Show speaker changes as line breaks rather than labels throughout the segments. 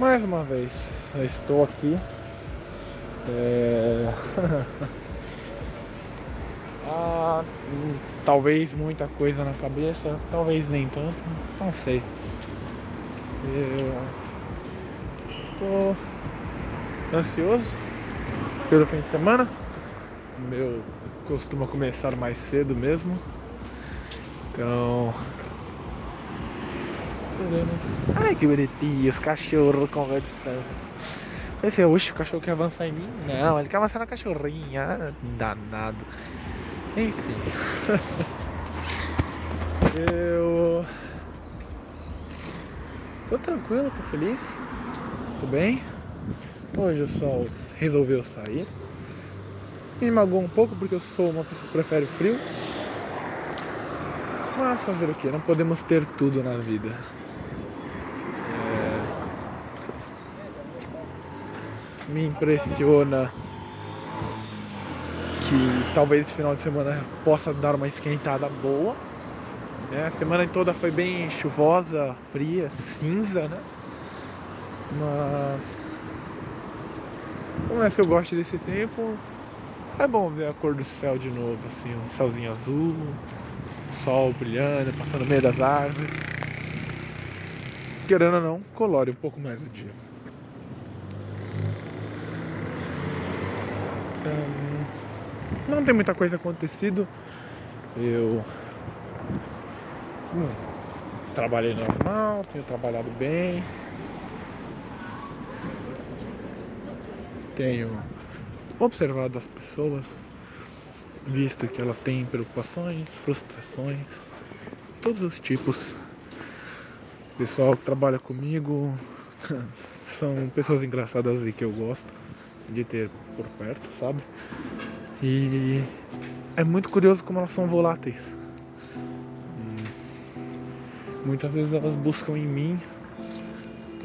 Mais uma vez, eu estou aqui. É... ah, hum, talvez muita coisa na cabeça, talvez nem tanto, não sei. Tô ansioso pelo fim de semana. Meu costuma começar mais cedo mesmo. Então. Ai que bonitinho, os cachorros conversando. Pensei, oxe, o cachorro quer avançar em mim? Não, ele quer avançar na cachorrinha. Danado. Enfim. Eu. Tô tranquilo, tô feliz. Tô bem. Hoje o sol resolveu sair. Me magoou um pouco porque eu sou uma pessoa que prefere frio. Mas fazer o que? Não podemos ter tudo na vida. Me impressiona que talvez esse final de semana possa dar uma esquentada boa. Né? A semana toda foi bem chuvosa, fria, cinza, né? Mas por mais que eu goste desse tempo, é bom ver a cor do céu de novo, assim, um céuzinho azul, sol brilhando, passando no meio das árvores. Querendo ou não, colore um pouco mais o dia. Então, não tem muita coisa acontecido. Eu hum, trabalhei normal, tenho trabalhado bem. Tenho observado as pessoas, visto que elas têm preocupações, frustrações, todos os tipos. O pessoal que trabalha comigo são pessoas engraçadas e que eu gosto de ter por perto, sabe? E é muito curioso como elas são voláteis. Muitas vezes elas buscam em mim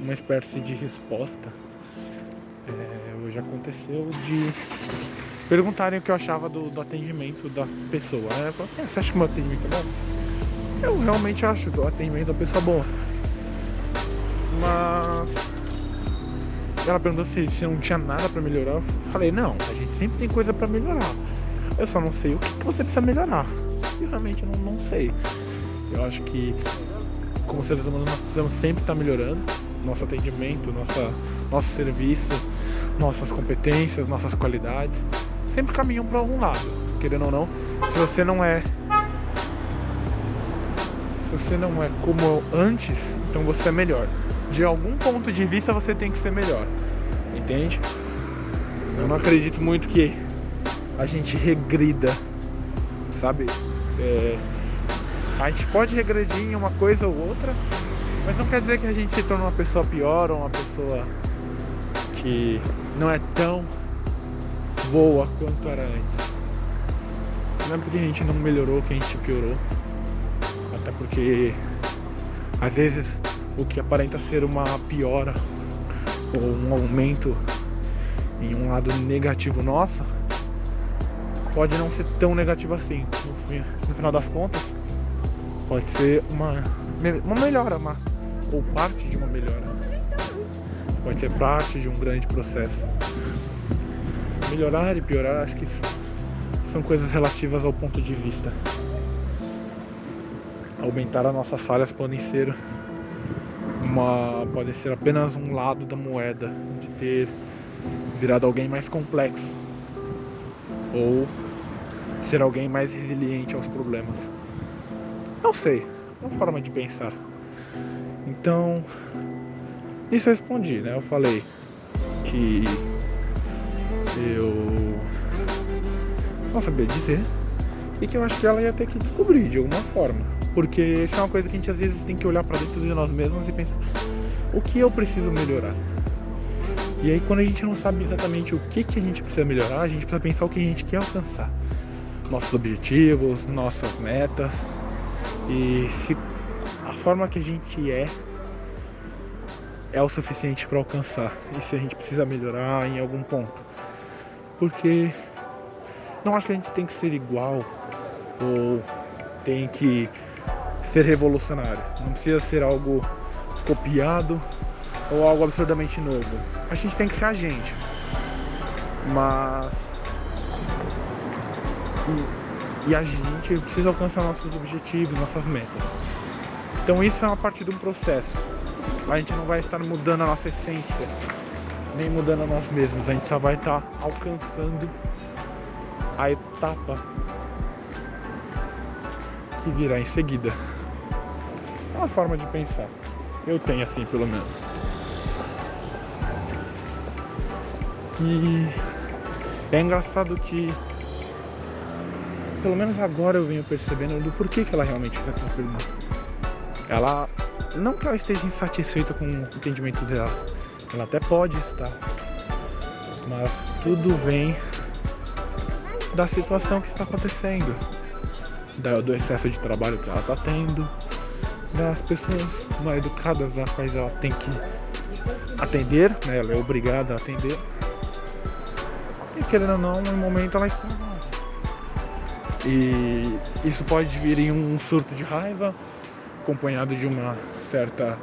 uma espécie de resposta é, hoje aconteceu de perguntarem o que eu achava do, do atendimento da pessoa. Ah, você acha que o meu atendimento é bom? Eu realmente acho que o atendimento da pessoa é bom. Mas ela perguntou se, se não tinha nada para melhorar. Eu falei, não, a gente sempre tem coisa para melhorar. Eu só não sei o que, você precisa melhorar. E realmente eu não, não sei. Eu acho que como seres humanos nós precisamos sempre estar melhorando nosso atendimento, nossa, nosso serviço nossas competências, nossas qualidades, sempre caminham para algum lado, querendo ou não. Se você não é se você não é como antes, então você é melhor. De algum ponto de vista você tem que ser melhor. Entende? Eu não acredito muito que a gente regrida, sabe? É, a gente pode regredir em uma coisa ou outra, mas não quer dizer que a gente se torne uma pessoa pior ou uma pessoa que não é tão boa quanto era antes. Não é porque a gente não melhorou que a gente piorou. Até porque às vezes o que aparenta ser uma piora ou um aumento em um lado negativo nosso pode não ser tão negativo assim. No, no final das contas, pode ser uma, uma melhora, uma, ou parte de uma melhora pode ser parte de um grande processo. Melhorar e piorar, acho que são coisas relativas ao ponto de vista. Aumentar as nossas falhas podem ser uma pode ser apenas um lado da moeda de ter virado alguém mais complexo ou ser alguém mais resiliente aos problemas. Não sei, é uma forma de pensar. Então, isso eu respondi, né? Eu falei que eu não sabia dizer e que eu acho que ela ia ter que descobrir de alguma forma. Porque isso é uma coisa que a gente às vezes tem que olhar para dentro de nós mesmos e pensar o que eu preciso melhorar. E aí quando a gente não sabe exatamente o que, que a gente precisa melhorar, a gente precisa pensar o que a gente quer alcançar. Nossos objetivos, nossas metas. E se a forma que a gente é é o suficiente para alcançar e se a gente precisa melhorar em algum ponto. Porque não acho que a gente tem que ser igual ou tem que ser revolucionário. Não precisa ser algo copiado ou algo absurdamente novo. A gente tem que ser a gente. Mas. E, e a gente precisa alcançar nossos objetivos, nossas metas. Então isso é uma parte de um processo. A gente não vai estar mudando a nossa essência, nem mudando a nós mesmos. A gente só vai estar alcançando a etapa que virá em seguida. É uma forma de pensar. Eu tenho assim, pelo menos. E é engraçado que, pelo menos agora eu venho percebendo do porquê que ela realmente fez aquela pergunta. Ela, não que ela esteja insatisfeita com o entendimento dela, ela até pode estar, mas tudo vem da situação que está acontecendo, do excesso de trabalho que ela está tendo, das pessoas mal educadas das quais ela tem que atender, né? ela é obrigada a atender. E querendo ou não, no momento ela está E isso pode vir em um surto de raiva, acompanhado de uma certa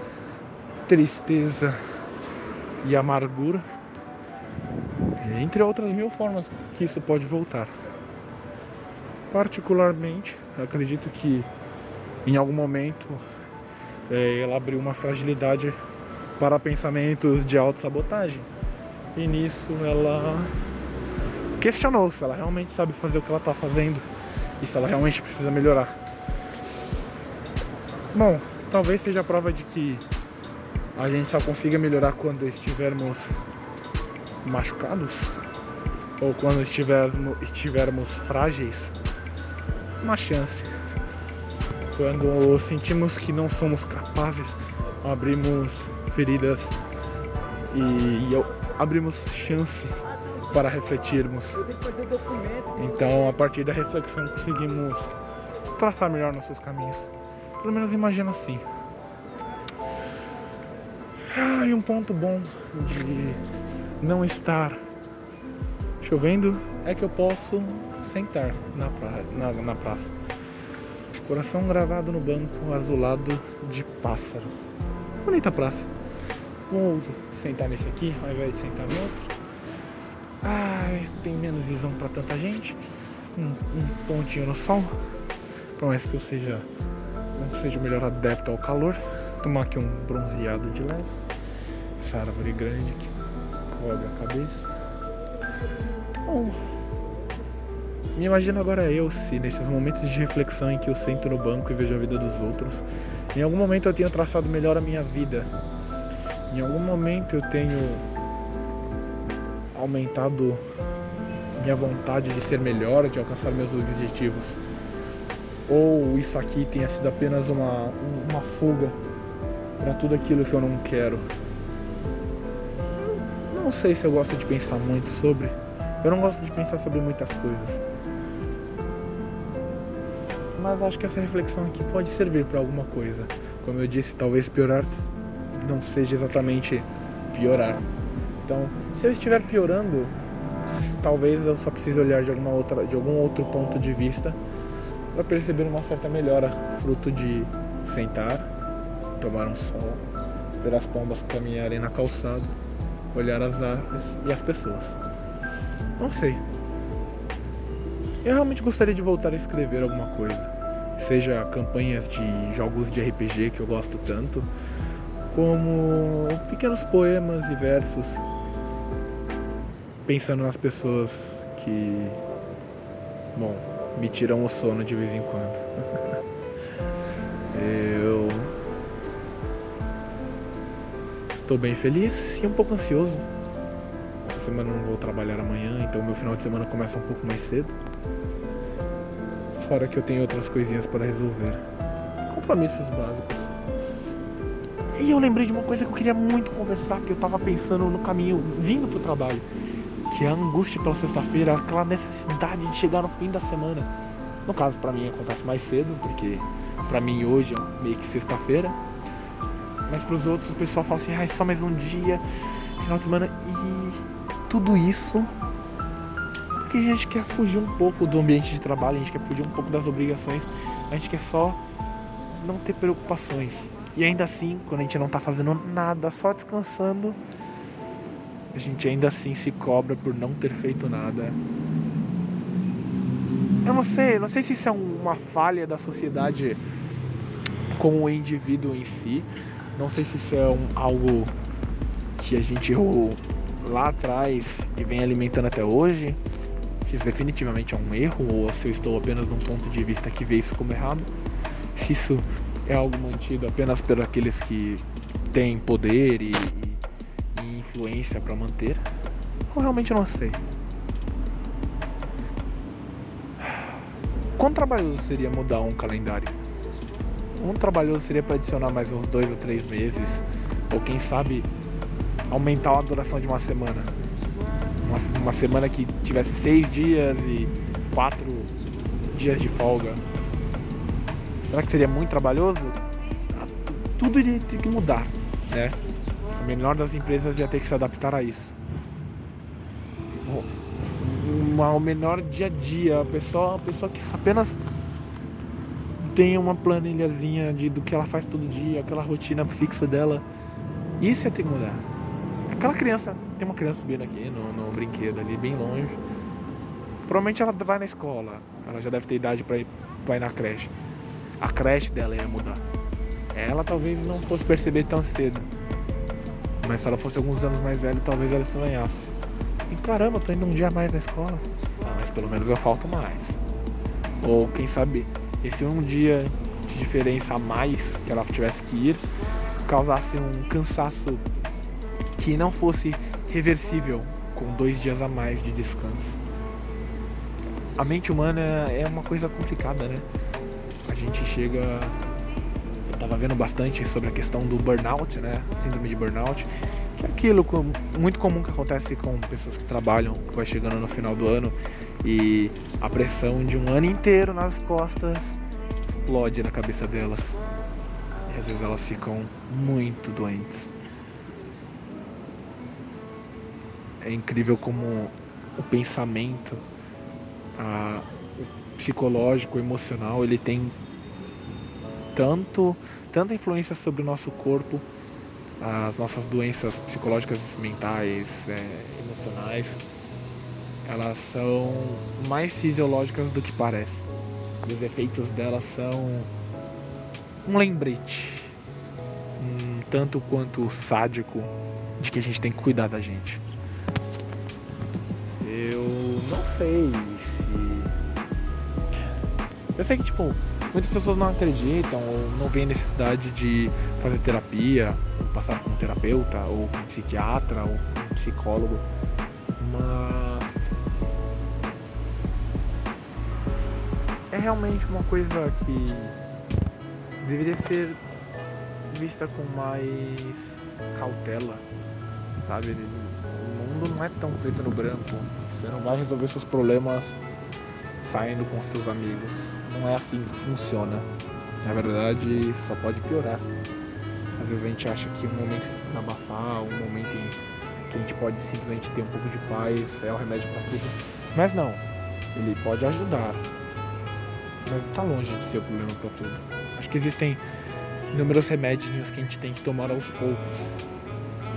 tristeza e amargura, entre outras mil formas que isso pode voltar. Particularmente, acredito que em algum momento é, ela abriu uma fragilidade para pensamentos de autossabotagem. E nisso ela questionou se ela realmente sabe fazer o que ela está fazendo e se ela realmente precisa melhorar. Bom, talvez seja a prova de que a gente só consiga melhorar quando estivermos machucados ou quando estivermos, estivermos frágeis. Uma chance. Quando sentimos que não somos capazes, abrimos feridas e abrimos chance para refletirmos. Então, a partir da reflexão, conseguimos traçar melhor nossos caminhos. Pelo menos imagina assim. Ah, e um ponto bom de não estar chovendo é que eu posso sentar na, pra... na, na praça. Coração gravado no banco azulado de pássaros. Bonita praça. Vou sentar nesse aqui ao invés de sentar no outro. Ai, tem menos visão para tanta gente. Um, um, pontinho no sol. Promessa que eu seja não seja o melhor adepto ao calor. Tomar aqui um bronzeado de leve. Essa árvore grande que cobre a cabeça. Bom, me imagino agora eu se nesses momentos de reflexão em que eu sento no banco e vejo a vida dos outros, em algum momento eu tenho traçado melhor a minha vida. Em algum momento eu tenho aumentado minha vontade de ser melhor, de alcançar meus objetivos. Ou isso aqui tenha sido apenas uma, uma fuga para tudo aquilo que eu não quero. Não sei se eu gosto de pensar muito sobre. Eu não gosto de pensar sobre muitas coisas. Mas acho que essa reflexão aqui pode servir para alguma coisa. Como eu disse, talvez piorar não seja exatamente piorar. Então, se eu estiver piorando, talvez eu só precise olhar de alguma outra, de algum outro ponto de vista para perceber uma certa melhora, fruto de sentar, tomar um sol, ver as pombas caminharem na calçada, olhar as árvores e as pessoas. Não sei. Eu realmente gostaria de voltar a escrever alguma coisa. Seja campanhas de jogos de RPG que eu gosto tanto, como pequenos poemas e versos pensando nas pessoas que, bom, me tiram o sono de vez em quando. Eu estou bem feliz e um pouco ansioso. Semana não vou trabalhar amanhã, então meu final de semana começa um pouco mais cedo. Fora que eu tenho outras coisinhas para resolver. Compromissos básicos. E eu lembrei de uma coisa que eu queria muito conversar, que eu tava pensando no caminho vindo pro trabalho que é a angústia pela sexta-feira, aquela necessidade de chegar no fim da semana. No caso, para mim acontece mais cedo, porque para mim hoje é meio que sexta-feira. Mas para os outros o pessoal fala assim, ah, é só mais um dia, final de semana e tudo isso porque a gente quer fugir um pouco do ambiente de trabalho, a gente quer fugir um pouco das obrigações, a gente quer só não ter preocupações. E ainda assim, quando a gente não tá fazendo nada, só descansando, a gente ainda assim se cobra por não ter feito nada. Eu não sei, não sei se isso é uma falha da sociedade com o indivíduo em si. Não sei se isso é um, algo que a gente lá atrás e vem alimentando até hoje. Se isso definitivamente é um erro ou se eu estou apenas num ponto de vista que vê isso como errado. Se isso é algo mantido apenas por aqueles que têm poder e, e, e influência para manter. Eu realmente não sei. Quão trabalhoso seria mudar um calendário? Um trabalhoso seria para adicionar mais uns dois ou três meses, ou quem sabe aumentar a duração de uma semana. Uma, uma semana que tivesse seis dias e quatro dias de folga. Será que seria muito trabalhoso? Ah, tudo iria ter que mudar, né? A menor das empresas ia ter que se adaptar a isso. O menor dia a dia, a pessoa, a pessoa que apenas tem uma planilhazinha de, do que ela faz todo dia, aquela rotina fixa dela. Isso ia ter que mudar. Aquela criança, tem uma criança subindo aqui no, no brinquedo ali, bem longe. Provavelmente ela vai na escola. Ela já deve ter idade para ir, pra ir na creche. A creche dela ia mudar. Ela talvez não fosse perceber tão cedo. Mas se ela fosse alguns anos mais velha, talvez ela estranhasse. E caramba, tô indo um dia mais na escola. Ah, mas pelo menos eu falto mais. Ou quem sabe esse um dia de diferença a mais que ela tivesse que ir causasse um cansaço que não fosse reversível com dois dias a mais de descanso. A mente humana é uma coisa complicada, né? A gente chega. Eu tava vendo bastante sobre a questão do burnout, né? Síndrome de burnout. Que é aquilo muito comum que acontece com pessoas que trabalham, que vai chegando no final do ano e a pressão de um ano inteiro nas costas explode na cabeça delas. E às vezes elas ficam muito doentes. É incrível como o pensamento, a, o psicológico, o emocional, ele tem tanto, tanta influência sobre o nosso corpo, as nossas doenças psicológicas, mentais, é, emocionais, elas são mais fisiológicas do que parece. os efeitos delas são um lembrete, um tanto quanto sádico, de que a gente tem que cuidar da gente. Não sei se. Eu sei que, tipo, muitas pessoas não acreditam ou não veem necessidade de fazer terapia, passar com um terapeuta, ou um psiquiatra, ou um psicólogo. Mas. É realmente uma coisa que deveria ser vista com mais cautela, sabe? O mundo não é tão preto no branco. Você não vai resolver seus problemas saindo com seus amigos. Não é assim que funciona. Na verdade, só pode piorar. Às vezes a gente acha que um momento de desabafar, um momento em que a gente pode simplesmente ter um pouco de paz é o remédio para tudo. Mas não, ele pode ajudar. Mas tá longe de ser o problema para tudo. Acho que existem inúmeros remédios que a gente tem que tomar aos poucos.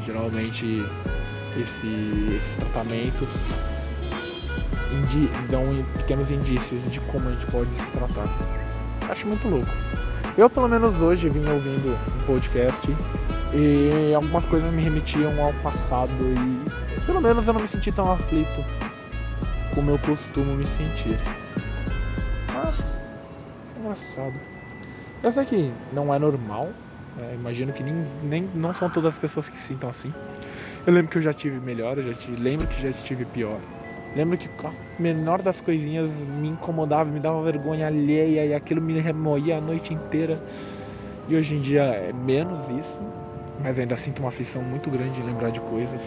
Geralmente esse, esses tratamentos indi dão pequenos indícios de como a gente pode se tratar. Acho muito louco. Eu, pelo menos hoje, vim ouvindo um podcast e algumas coisas me remetiam ao passado e pelo menos eu não me senti tão aflito como eu costumo me sentir. Mas, é engraçado. Eu sei que não é normal, né? imagino que nem, nem, não são todas as pessoas que se sintam assim. Eu lembro que eu já tive melhor, eu já tive, lembro que já tive pior. Lembro que a menor das coisinhas me incomodava, me dava vergonha alheia e aquilo me remoía a noite inteira. E hoje em dia é menos isso, mas ainda sinto uma aflição muito grande em lembrar de coisas,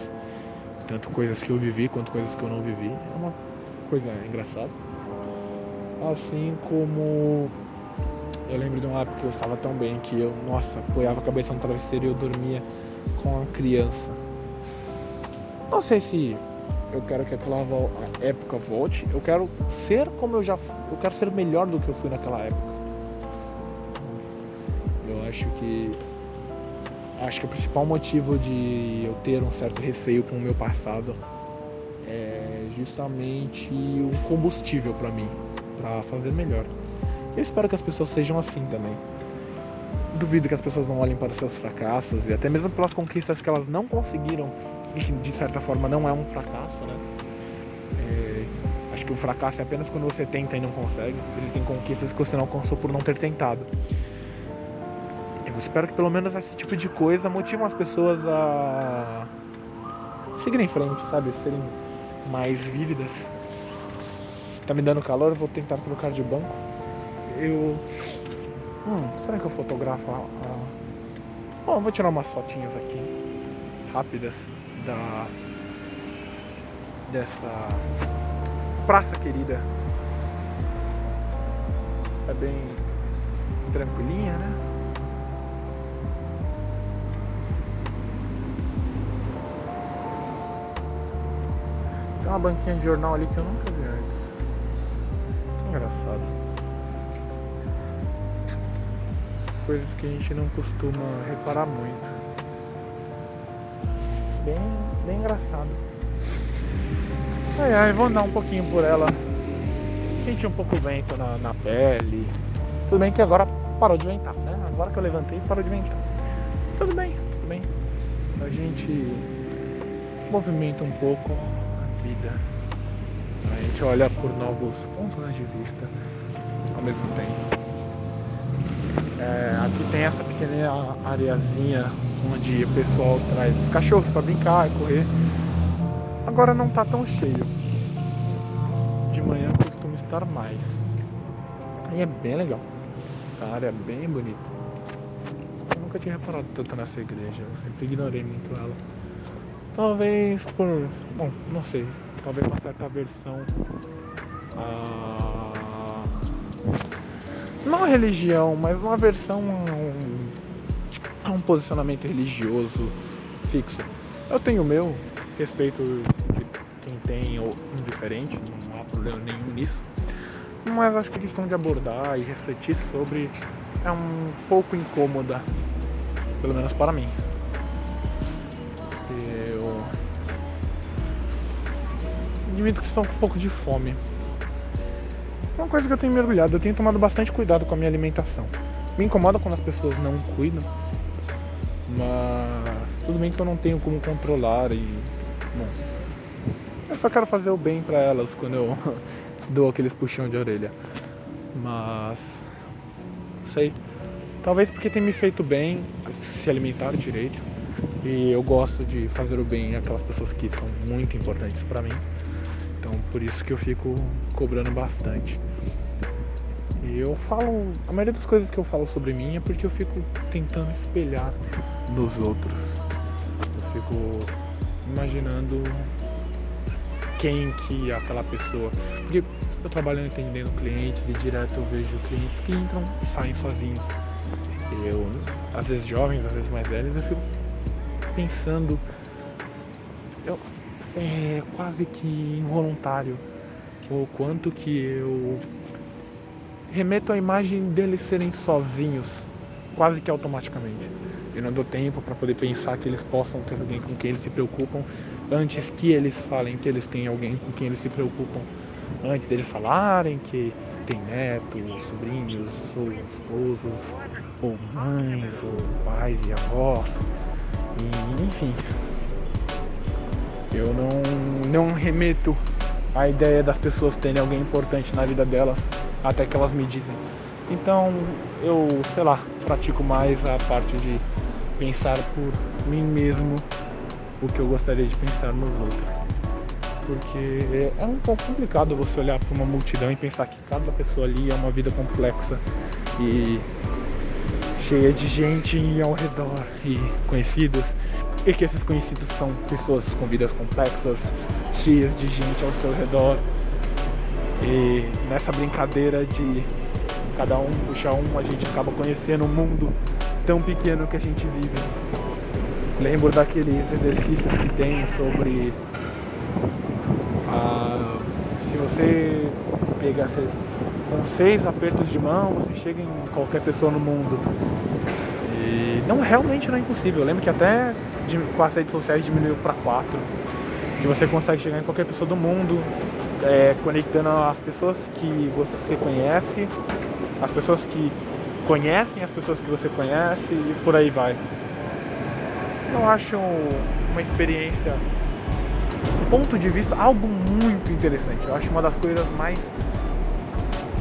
tanto coisas que eu vivi quanto coisas que eu não vivi. É uma coisa engraçada. Assim como eu lembro de uma época que eu estava tão bem que eu, nossa, apoiava a cabeça no travesseiro e eu dormia com a criança. Não sei se eu quero que aquela época volte. Eu quero ser como eu já eu quero ser melhor do que eu fui naquela época. Eu acho que acho que o principal motivo de eu ter um certo receio com o meu passado é justamente um combustível para mim, para fazer melhor. Eu espero que as pessoas sejam assim também. Duvido que as pessoas não olhem para seus fracassos e até mesmo pelas conquistas que elas não conseguiram e que de certa forma não é um fracasso, né? É, acho que o fracasso é apenas quando você tenta e não consegue. Existem conquistas que você não alcançou por não ter tentado. Eu espero que pelo menos esse tipo de coisa motive as pessoas a seguirem em frente, sabe? Serem mais vívidas. Tá me dando calor, vou tentar trocar de banco. Eu. Hum, será que eu fotografo a... Bom, vou tirar umas fotinhas aqui. Rápidas da. Dessa. Praça querida. É bem tranquilinha, né? Tem uma banquinha de jornal ali que eu nunca vi antes. Que engraçado. Coisas que a gente não costuma reparar muito. Bem, bem engraçado. Ai ai, vou andar um pouquinho por ela. Sentir um pouco o vento na, na pele. Tudo bem que agora parou de ventar, né? Agora que eu levantei, parou de ventar. Tudo bem, tudo bem. A gente movimenta um pouco vida. A gente olha por novos pontos de vista ao mesmo tempo. É, aqui tem essa pequena areazinha onde o pessoal traz os cachorros para brincar e correr. Agora não está tão cheio. De manhã costuma estar mais. E é bem legal. A área é bem bonita. Eu nunca tinha reparado tanto nessa igreja. Eu sempre ignorei muito ela. Talvez por. Bom, não sei. Talvez uma certa aversão a. Não a religião, mas uma aversão a um, posicionamento religioso fixo. Eu tenho o meu, respeito de quem tem ou indiferente, não há problema nenhum nisso. Mas acho que a questão de abordar e refletir sobre é um pouco incômoda, pelo menos para mim. admito que estou com um pouco de fome. Uma coisa que eu tenho mergulhado, eu tenho tomado bastante cuidado com a minha alimentação. Me incomoda quando as pessoas não cuidam, mas tudo bem que eu não tenho como controlar e. Bom, eu só quero fazer o bem para elas quando eu dou aqueles puxão de orelha. Mas. Sei. Talvez porque tem me feito bem se alimentar direito. E eu gosto de fazer o bem àquelas pessoas que são muito importantes para mim. Então por isso que eu fico cobrando bastante. E eu falo. A maioria das coisas que eu falo sobre mim é porque eu fico tentando espelhar nos outros. Eu fico imaginando quem que é aquela pessoa. Porque eu trabalho entendendo clientes e direto eu vejo clientes que entram e saem sozinhos. Eu, às vezes jovens, às vezes mais velhos, eu fico pensando. Eu, é quase que involuntário o quanto que eu remeto a imagem deles serem sozinhos, quase que automaticamente. Eu não dou tempo para poder pensar que eles possam ter alguém com quem eles se preocupam antes que eles falem que eles têm alguém com quem eles se preocupam. Antes deles falarem que tem netos, sobrinhos, ou esposos, ou mães, ou pais e avós, e, enfim, eu não, não remeto a ideia das pessoas terem alguém importante na vida delas até que elas me dizem. Então eu, sei lá, pratico mais a parte de pensar por mim mesmo o que eu gostaria de pensar nos outros. Porque é um pouco complicado você olhar para uma multidão e pensar que cada pessoa ali é uma vida complexa e cheia de gente ao redor e conhecidos e que esses conhecidos são pessoas com vidas complexas, cheias de gente ao seu redor. E nessa brincadeira de cada um puxar um, a gente acaba conhecendo um mundo tão pequeno que a gente vive. Lembro daqueles exercícios que tem sobre ah, se você pegar com seis apertos de mão, você chega em qualquer pessoa no mundo. E não realmente não é impossível. Eu lembro que até com as redes sociais diminuiu para quatro. Que você consegue chegar em qualquer pessoa do mundo, é, conectando as pessoas que você conhece, as pessoas que conhecem as pessoas que você conhece e por aí vai. Eu acho uma experiência, ponto de vista, algo muito interessante. Eu acho uma das coisas mais,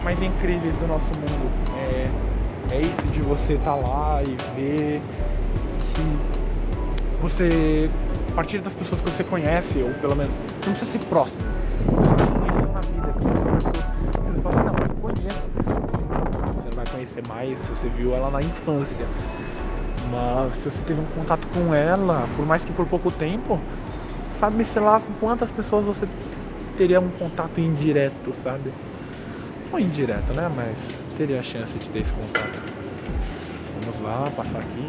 mais incríveis do nosso mundo. É, é isso de você estar tá lá e ver que você, a partir das pessoas que você conhece, ou pelo menos, não precisa ser próximo, mais se você viu ela na infância. Mas se você teve um contato com ela, por mais que por pouco tempo, sabe, sei lá, com quantas pessoas você teria um contato indireto, sabe? Não indireto, né? Mas teria a chance de ter esse contato. Vamos lá, passar aqui.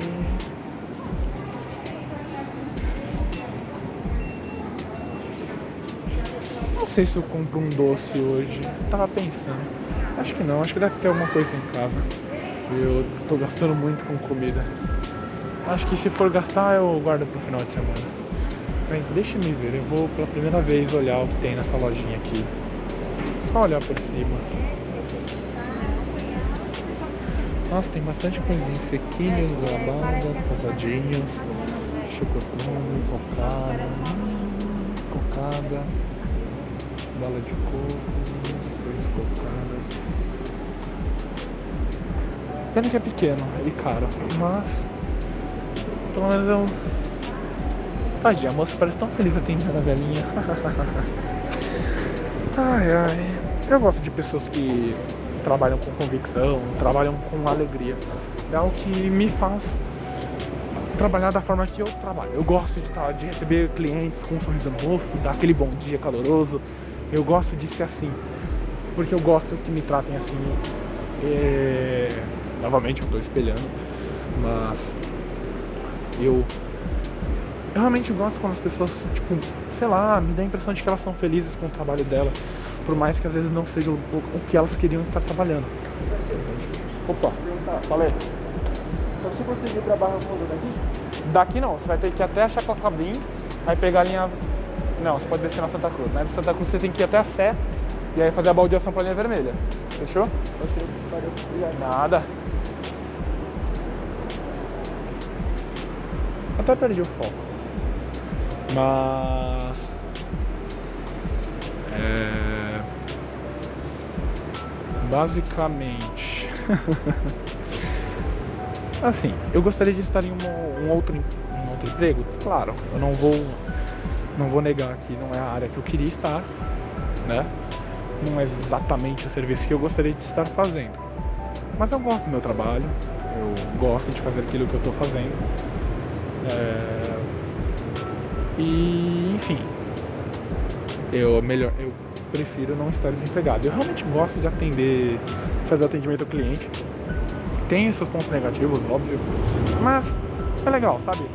Não sei se eu compro um doce hoje. Tava pensando. Acho que não, acho que deve ter alguma coisa em casa. Eu tô gastando muito com comida. Acho que se for gastar eu guardo pro final de semana. Mas deixa me ver, eu vou pela primeira vez olhar o que tem nessa lojinha aqui. Só olhar por cima. Nossa, tem bastante coisinha. Sequinhos, goiabada, casadinhos, chocotone, cocada, cocada, bala de coco, seis cocadas. Pena que é pequeno e caro, mas pelo menos eu. Tadinha, a moça parece tão feliz atendendo a velhinha. ai ai. Eu gosto de pessoas que trabalham com convicção, trabalham com alegria. É algo que me faz trabalhar da forma que eu trabalho. Eu gosto de, de receber clientes com um sorriso no rosto, dar aquele bom dia caloroso. Eu gosto de ser assim. Porque eu gosto que me tratem assim. É... Novamente eu estou espelhando. Mas eu, eu realmente gosto quando as pessoas, tipo, sei lá, me dá a impressão de que elas são felizes com o trabalho dela, por mais que às vezes não seja o, o que elas queriam estar trabalhando. Opa, falei.
Só se você vir pra Barra Fogo daqui?
Daqui não, você vai ter que ir até a Chaclacabim, aí pegar a linha. Não, você pode descer na Santa Cruz. Né? Santa Cruz você tem que ir até a Sé e aí fazer a baldeação pra linha vermelha. Fechou?
Valeu.
Nada. Até perdi o foco. Mas. É. Basicamente. assim, eu gostaria de estar em um, um, outro, um outro emprego? Claro, eu não vou. Não vou negar que não é a área que eu queria estar, né? Não é exatamente o serviço que eu gostaria de estar fazendo. Mas eu gosto do meu trabalho, eu gosto de fazer aquilo que eu estou fazendo. É... E enfim, eu melhor, eu prefiro não estar desempregado. Eu realmente gosto de atender, fazer atendimento ao cliente. Tem seus pontos negativos, óbvio, mas é legal, sabe?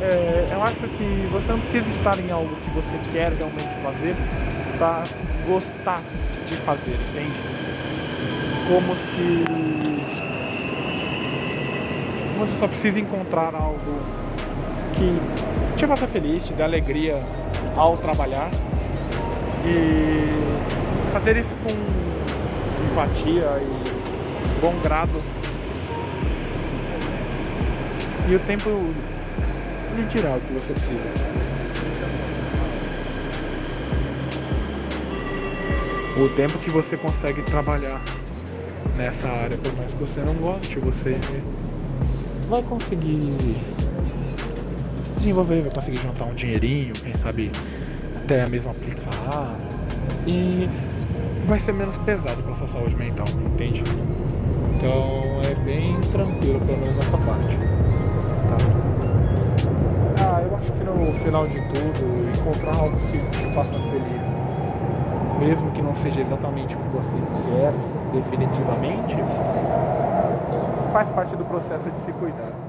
É, eu acho que você não precisa estar em algo que você quer realmente fazer para gostar de fazer, entende? Como se você só precisa encontrar algo que te faça feliz, te dê alegria ao trabalhar e fazer isso com empatia e bom grado. E o tempo lhe dirá o que você precisa. O tempo que você consegue trabalhar nessa área, por mais que você não goste, você vai conseguir desenvolver, vai conseguir juntar um dinheirinho, quem sabe até mesmo aplicar. E vai ser menos pesado para sua saúde mental, entende? Então é bem tranquilo, pelo menos nessa parte. Tá? Ah, eu acho que no final de tudo, encontrar algo que te faça feliz, não seja exatamente o que você quer definitivamente, faz parte do processo de se cuidar.